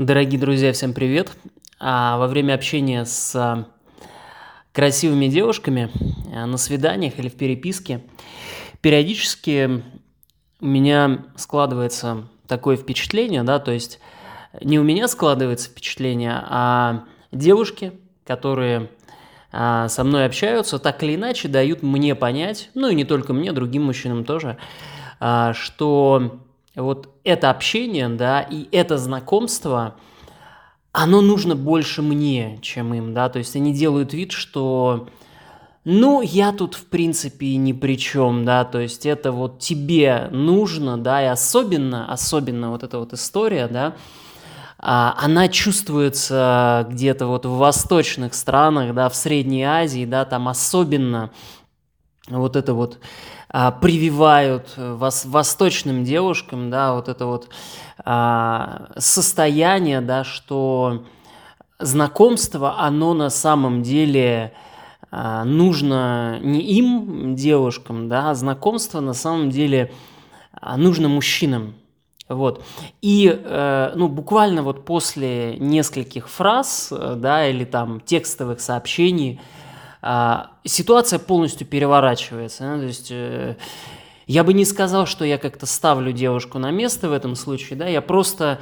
Дорогие друзья, всем привет! А, во время общения с а, красивыми девушками а, на свиданиях или в переписке периодически у меня складывается такое впечатление, да, то есть не у меня складывается впечатление, а девушки, которые со мной общаются, так или иначе дают мне понять, ну и не только мне, другим мужчинам тоже, что вот это общение, да, и это знакомство, оно нужно больше мне, чем им, да, то есть они делают вид, что, ну, я тут, в принципе, ни при чем, да, то есть это вот тебе нужно, да, и особенно, особенно вот эта вот история, да, а, она чувствуется где-то вот в восточных странах, да, в Средней Азии, да, там особенно вот это вот а, прививают э, вос, восточным девушкам, да, вот это вот а, состояние, да, что знакомство, оно на самом деле а, нужно не им, девушкам, да, а знакомство на самом деле а, нужно мужчинам. Вот. И, э, ну, буквально вот после нескольких фраз, э, да, или там текстовых сообщений, ситуация полностью переворачивается. Да? То есть э, я бы не сказал, что я как-то ставлю девушку на место в этом случае, да, я просто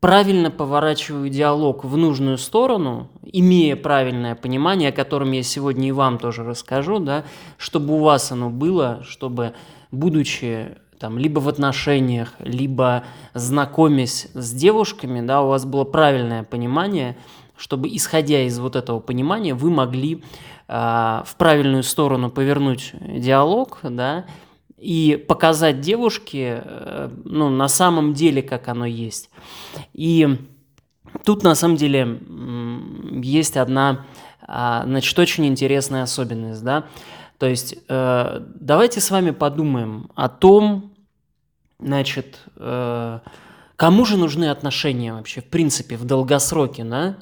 правильно поворачиваю диалог в нужную сторону, имея правильное понимание, о котором я сегодня и вам тоже расскажу, да, чтобы у вас оно было, чтобы, будучи там, либо в отношениях, либо знакомясь с девушками, да, у вас было правильное понимание, чтобы, исходя из вот этого понимания, вы могли а, в правильную сторону повернуть диалог, да, и показать девушке, э, ну, на самом деле, как оно есть. И тут, на самом деле, есть одна, а, значит, очень интересная особенность, да, то есть э, давайте с вами подумаем о том, значит, э, кому же нужны отношения вообще, в принципе, в долгосроке, да,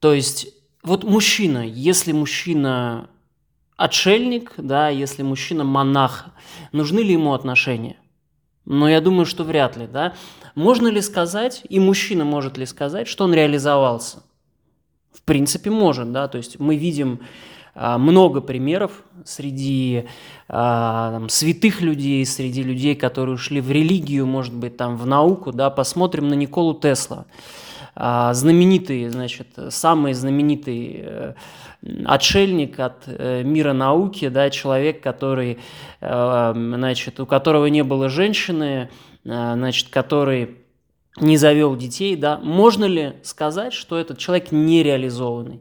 то есть вот мужчина, если мужчина отшельник, да, если мужчина монах, нужны ли ему отношения? Но я думаю, что вряд ли, да. Можно ли сказать, и мужчина может ли сказать, что он реализовался? В принципе, может, да, то есть мы видим а, много примеров среди а, там, святых людей, среди людей, которые ушли в религию, может быть, там, в науку, да, посмотрим на Николу Тесла. А, знаменитый, значит, самый знаменитый э, отшельник от э, мира науки, да, человек, который, э, значит, у которого не было женщины, значит, который не завел детей, да, можно ли сказать, что этот человек нереализованный?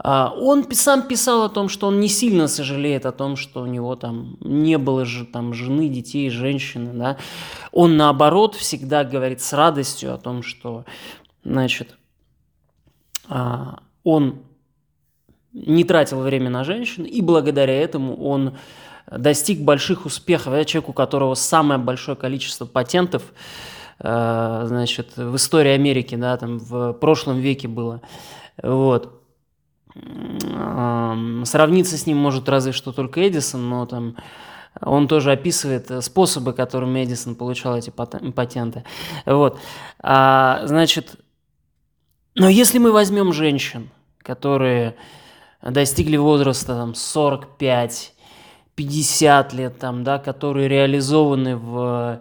А, он сам писал о том, что он не сильно сожалеет о том, что у него там не было же там жены, детей, женщины, да. Он наоборот всегда говорит с радостью о том, что Значит, а, он не тратил время на женщин, и благодаря этому он достиг больших успехов. Я человек, у которого самое большое количество патентов а, значит, в истории Америки, да, там в прошлом веке было. Вот. Сравниться с ним может разве что только Эдисон, но там он тоже описывает способы, которыми Эдисон получал эти патенты. Вот. А, значит, но если мы возьмем женщин, которые достигли возраста там, 45, 50 лет, там, да, которые реализованы в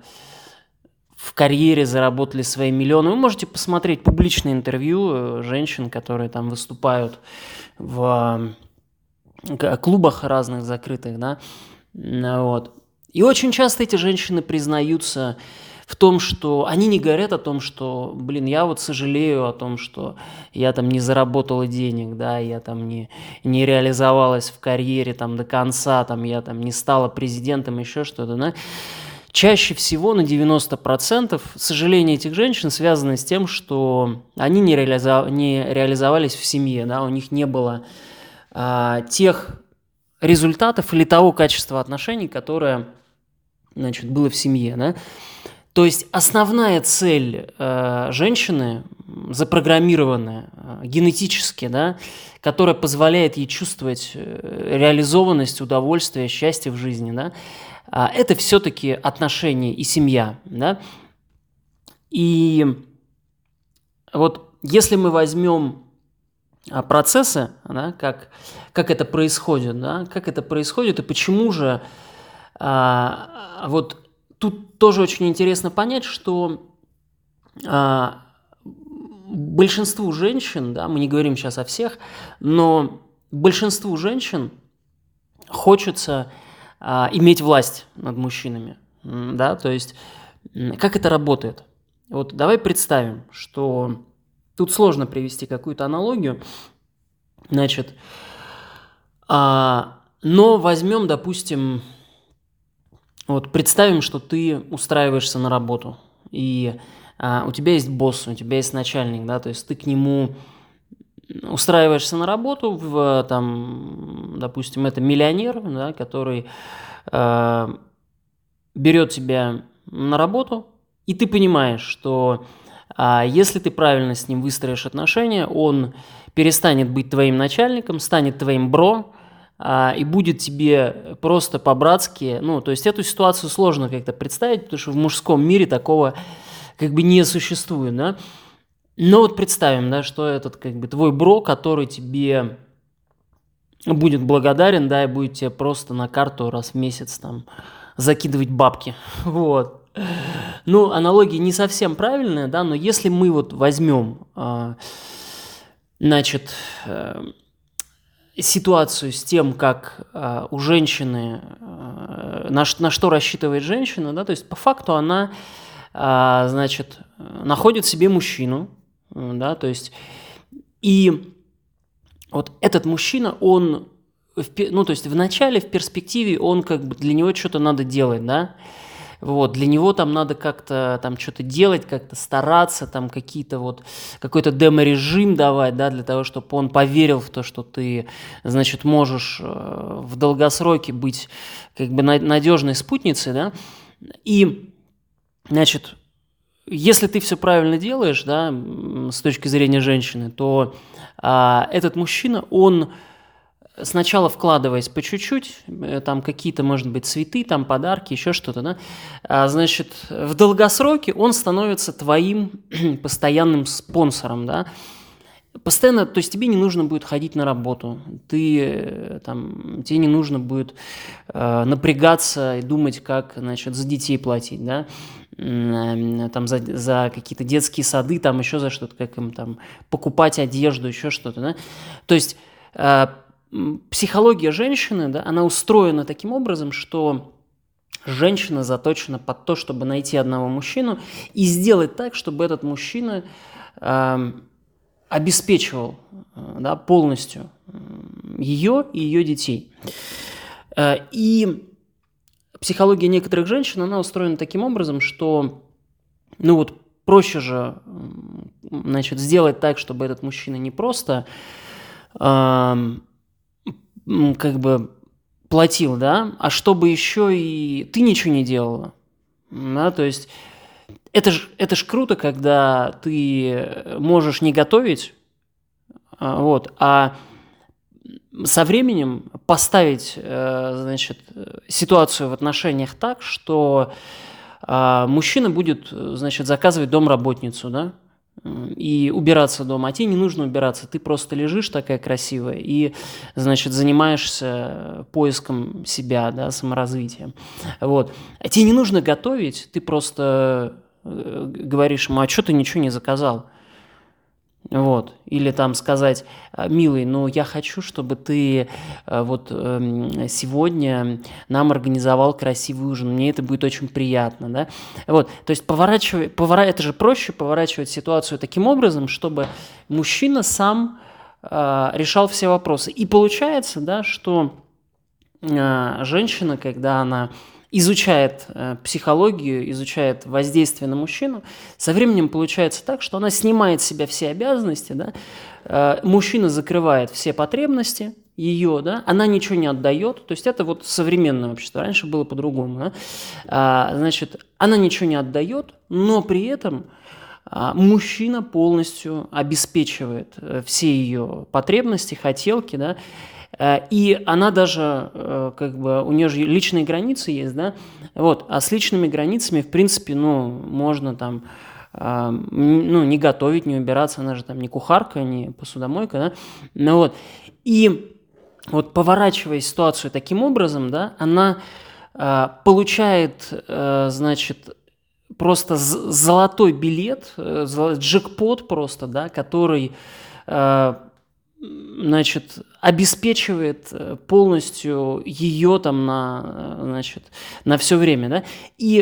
карьере, заработали свои миллионы, вы можете посмотреть публичные интервью э, женщин, которые там выступают в клубах разных закрытых, да, вот. И очень часто эти женщины признаются в том, что они не говорят о том, что, блин, я вот сожалею о том, что я там не заработала денег, да, я там не, не реализовалась в карьере там до конца, там я там не стала президентом, еще что-то, да. Чаще всего на 90% сожаление этих женщин связано с тем, что они не, реализов... не реализовались в семье, да, у них не было а, тех результатов или того качества отношений, которое значит, было в семье. Да? То есть основная цель э, женщины, запрограммированная э, генетически, да, которая позволяет ей чувствовать э, реализованность, удовольствие, счастье в жизни, да, это все-таки отношения и семья. Да? И вот если мы возьмем а, процессы, да, как, как это происходит, да, как это происходит и почему же а, вот тут тоже очень интересно понять, что а, большинству женщин, да, мы не говорим сейчас о всех, но большинству женщин хочется а, иметь власть над мужчинами, да, то есть как это работает? Вот давай представим, что тут сложно привести какую-то аналогию, значит, а, но возьмем, допустим, вот представим, что ты устраиваешься на работу, и а, у тебя есть босс, у тебя есть начальник, да, то есть ты к нему устраиваешься на работу, в, там, допустим, это миллионер, да, который э, берет тебя на работу, и ты понимаешь, что э, если ты правильно с ним выстроишь отношения, он перестанет быть твоим начальником, станет твоим бро, а, и будет тебе просто по-братски, ну, то есть эту ситуацию сложно как-то представить, потому что в мужском мире такого как бы не существует, да. Но вот представим, да, что этот как бы твой бро, который тебе будет благодарен, да, и будет тебе просто на карту раз в месяц там закидывать бабки, вот. Ну, аналогия не совсем правильная, да, но если мы вот возьмем, а, значит, э, ситуацию с тем, как э, у женщины, э, на, на что рассчитывает женщина, да, то есть по факту она, э, значит, находит себе мужчину, да, то есть и вот этот мужчина, он, ну, то есть в начале, в перспективе, он как бы для него что-то надо делать, да, вот, для него там надо как-то там что-то делать, как-то стараться, там какие-то вот, какой-то демо-режим давать, да, для того, чтобы он поверил в то, что ты, значит, можешь э, в долгосроке быть как бы надежной спутницей, да, и, значит, если ты все правильно делаешь, да, с точки зрения женщины, то а, этот мужчина, он сначала вкладываясь по чуть-чуть, э, там какие-то, может быть, цветы, там подарки, еще что-то, да, а, значит, в долгосроке он становится твоим постоянным спонсором, да, постоянно, то есть тебе не нужно будет ходить на работу, ты э, там, тебе не нужно будет э, напрягаться и думать, как, значит, за детей платить, да, э, там за, за какие-то детские сады, там еще за что-то, как им там покупать одежду, еще что-то, да, то есть э, психология женщины, да, она устроена таким образом, что женщина заточена под то, чтобы найти одного мужчину и сделать так, чтобы этот мужчина э, обеспечивал э, да, полностью ее и ее детей. Э, и психология некоторых женщин, она устроена таким образом, что, ну вот, проще же, значит, сделать так, чтобы этот мужчина не просто как бы платил, да, а чтобы еще и ты ничего не делала, да, то есть это ж, это ж круто, когда ты можешь не готовить, а, вот, а со временем поставить, э, значит, ситуацию в отношениях так, что а, мужчина будет, значит, заказывать домработницу, да, и убираться дома. А тебе не нужно убираться, ты просто лежишь такая красивая и, значит, занимаешься поиском себя, да, саморазвитием. Вот. А тебе не нужно готовить, ты просто э, говоришь ему, а что ты ничего не заказал? Вот. Или там сказать, «А, милый, ну я хочу, чтобы ты э, вот эм, сегодня нам организовал красивый ужин, мне это будет очень приятно, да. Вот. То есть поворачивать, повора... это же проще поворачивать ситуацию таким образом, чтобы мужчина сам э, решал все вопросы. И получается, да, что э, женщина, когда она изучает э, психологию, изучает воздействие на мужчину, со временем получается так, что она снимает с себя все обязанности, да, э, мужчина закрывает все потребности ее, да, она ничего не отдает, то есть это вот современное общество, раньше было по-другому, да, а, значит, она ничего не отдает, но при этом а, мужчина полностью обеспечивает э, все ее потребности, хотелки, да, и она даже, э, как бы, у нее же личные границы есть, да, вот, а с личными границами, в принципе, ну, можно там ну, не готовить, не убираться, она же там не кухарка, не посудомойка, да, ну вот, и вот поворачивая ситуацию таким образом, да, она э, получает, э, значит, просто золотой билет, э, джекпот просто, да, который, э, значит, обеспечивает э, полностью ее там на, значит, на все время, да, и,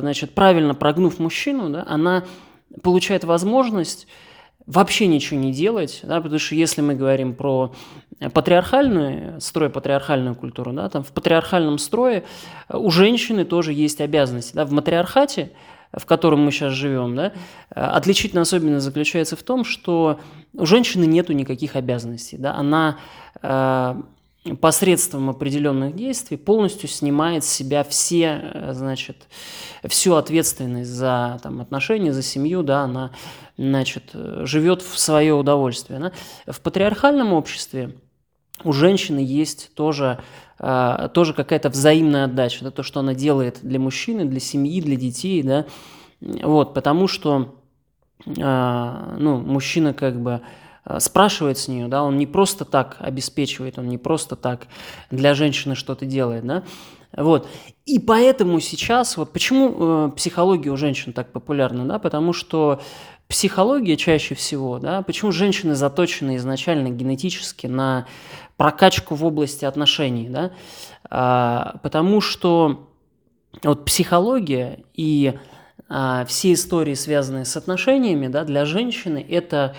значит, правильно прогнув мужчину, да, она получает возможность вообще ничего не делать, да, потому что если мы говорим про патриархальную, строй патриархальную культуру, да, там в патриархальном строе у женщины тоже есть обязанности, да, в матриархате, в котором мы сейчас живем, да, отличительная особенность заключается в том, что у женщины нету никаких обязанностей, да, она э, посредством определенных действий полностью снимает с себя все, э, значит, всю ответственность за там, отношения, за семью, да, она, значит, живет в свое удовольствие. Да. В патриархальном обществе у женщины есть тоже, э, тоже какая-то взаимная отдача, да, то, что она делает для мужчины, для семьи, для детей, да, вот, потому что, э, ну, мужчина как бы Э, спрашивает с нее, да, он не просто так обеспечивает, он не просто так для женщины что-то делает, да, вот. И поэтому сейчас, вот почему э, психология у женщин так популярна, да, потому что психология чаще всего, да, почему женщины заточены изначально генетически на прокачку в области отношений, да, а, потому что вот психология и а, все истории, связанные с отношениями, да, для женщины это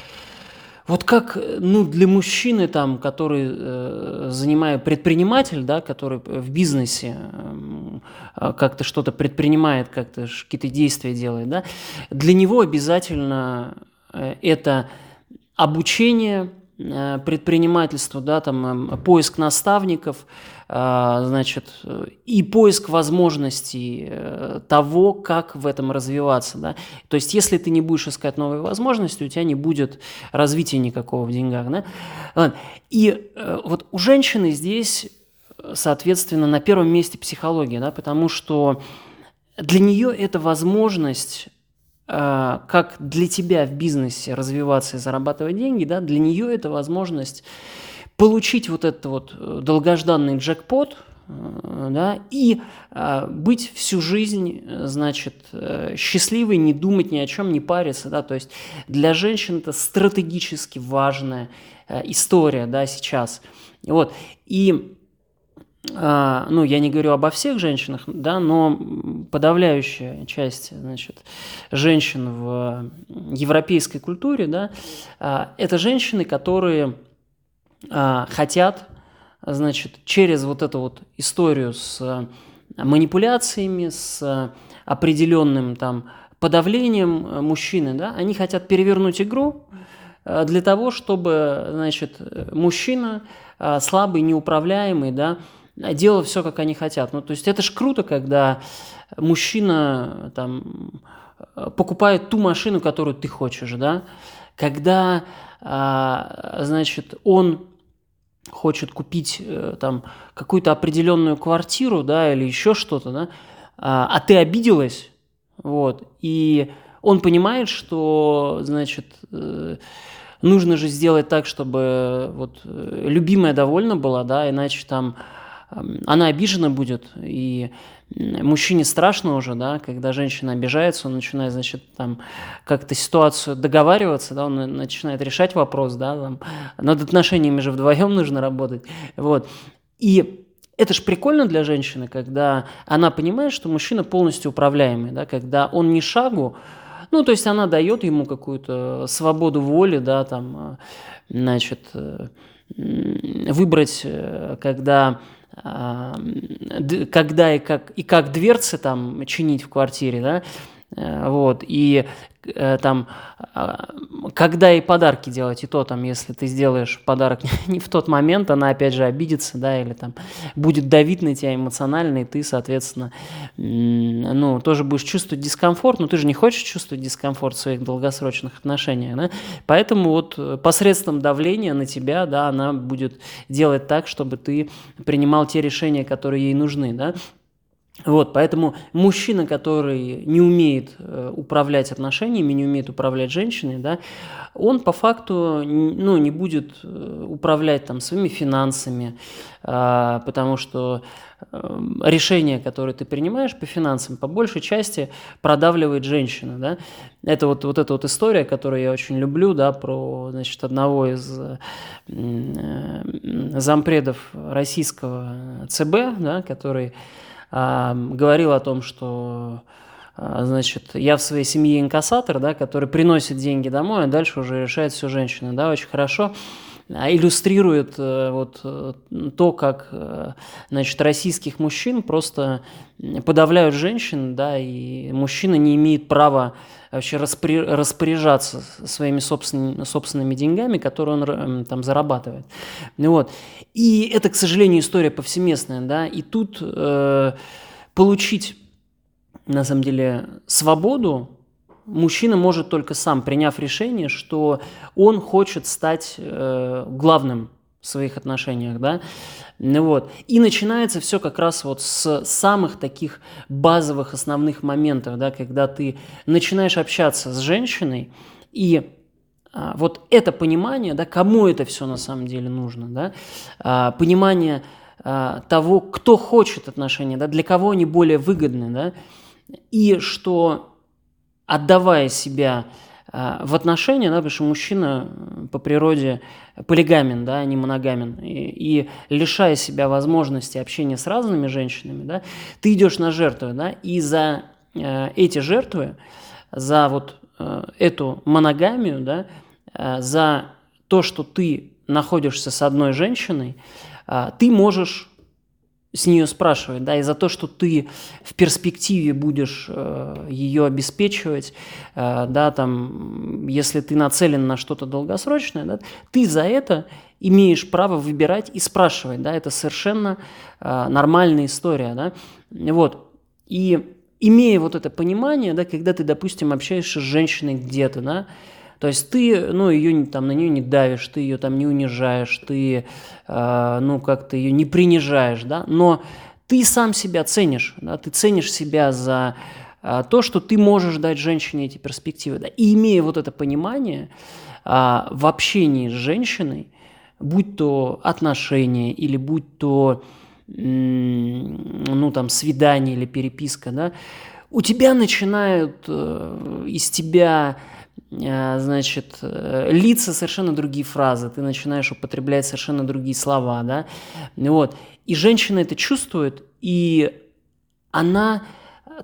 вот как, ну, для мужчины, там, который э, занимает предприниматель, да, который в бизнесе э, как-то что-то предпринимает, как-то какие-то действия делает, да, для него обязательно э, это обучение, Э, предпринимательство, да, там эм, поиск наставников, э, значит, и поиск возможностей того, как в этом развиваться, да. То есть, если ты не будешь искать новые возможности, у тебя не будет развития никакого в деньгах, да. И вот у женщины здесь, соответственно, на первом месте психология, да, потому что для нее это возможность Э, как для тебя в бизнесе развиваться и зарабатывать деньги, да, для нее это возможность получить вот этот вот э, долгожданный джекпот, э, да, и быть всю жизнь, значит, счастливой, не думать ни о чем, не париться, да, то есть для женщин это стратегически важная история, да, сейчас. Вот, и ну, я не говорю обо всех женщинах, да, но подавляющая часть, значит, женщин в европейской культуре, да, а, это женщины, которые а, хотят, значит, через вот эту вот историю с манипуляциями, с определенным там подавлением мужчины, да, они хотят перевернуть игру для того, чтобы, значит, мужчина слабый, неуправляемый, да, делал все, как они хотят. Ну, то есть это ж круто, когда мужчина там покупает ту машину, которую ты хочешь, да, когда, а, значит, он хочет купить э, там какую-то определенную квартиру, да, или еще что-то, да, а, а ты обиделась, вот, и он понимает, что, значит, э, нужно же сделать так, чтобы вот э, любимая довольна была, да, иначе там она обижена будет, и мужчине страшно уже, да, когда женщина обижается, он начинает, значит, там как-то ситуацию договариваться, да, он начинает решать вопрос, да, там, над отношениями же вдвоем нужно работать, вот. И это же прикольно для женщины, когда она понимает, что мужчина полностью управляемый, да, когда он не шагу, ну, то есть она дает ему какую-то свободу воли, да, там, значит, э, выбрать, э, когда когда и как, и как дверцы там чинить в квартире, да, вот, и Э, там, а, когда и подарки делать, и то там, если ты сделаешь подарок не в тот момент, она опять же обидится, да, или там будет давить на тебя эмоционально, и ты, соответственно, ну, тоже будешь чувствовать дискомфорт, но ты же не хочешь чувствовать дискомфорт в своих долгосрочных отношениях, да, поэтому вот э, посредством давления на тебя, да, она будет делать так, чтобы ты принимал те решения, которые ей нужны, да, Вот, поэтому мужчина, который не умеет э, управлять отношениями, не умеет управлять женщиной, да, он по факту ну, не будет э, управлять там, своими финансами, э, потому что э, решение, которое ты принимаешь по финансам, по большей части продавливает женщина. Да? Это вот, вот эта вот история, которую я очень люблю, да, про значит, одного из э, зампредов российского ЦБ, да, который говорил о том, что а, значит, я в своей семье инкассатор, да, который приносит деньги домой, а дальше уже решает все женщина, да, очень хорошо иллюстрирует э, вот э, то, как э, значит, российских мужчин просто подавляют женщин, да, и мужчина не имеет права вообще распоряжаться своими собственными, собственными деньгами, которые он там зарабатывает. Вот. И это, к сожалению, история повсеместная, да, и тут э, получить на самом деле, свободу мужчина может только сам, приняв решение, что он хочет стать э, главным в своих отношениях, да, ну вот. И начинается все как раз вот с самых таких базовых основных моментов, да, когда ты начинаешь общаться с женщиной, и а, вот это понимание, да, кому это все на самом деле нужно, да, а, понимание а, того, кто хочет отношения, да, для кого они более выгодны, да, и что отдавая себя а, в отношения, да, потому что мужчина по природе полигамен, да, а не моногамен, и, и лишая себя возможности общения с разными женщинами, да, ты идешь на жертвы, да, и за э, эти жертвы, за вот э, эту моногамию, да, э, за то, что ты находишься с одной женщиной, э, ты можешь с нее спрашивать, да, и за то, что ты в перспективе будешь э, ее обеспечивать, э, да, там, если ты нацелен на что-то долгосрочное, да, ты за это имеешь право выбирать и спрашивать, да, это совершенно э, нормальная история, да, вот, и имея вот это понимание, да, когда ты, допустим, общаешься с женщиной где-то, да, то есть ты, ну, ее там на нее не давишь, ты ее там не унижаешь, ты, э, ну, как-то ее не принижаешь, да, но ты сам себя ценишь, да, ты ценишь себя за э, то, что ты можешь дать женщине эти перспективы, да, и имея вот это понимание э, в общении с женщиной, будь то отношения или будь то, ну, там, свидание или переписка, да, у тебя начинают э, из тебя значит, э, лица совершенно другие фразы, ты начинаешь употреблять совершенно другие слова, да, вот. И женщина это чувствует, и она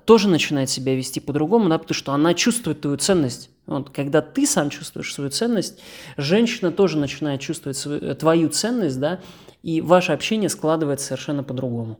тоже начинает себя вести по-другому, да, потому что она чувствует твою ценность. Вот, когда ты сам чувствуешь свою ценность, женщина тоже начинает чувствовать свою, твою ценность, да, и ваше общение складывается совершенно по-другому.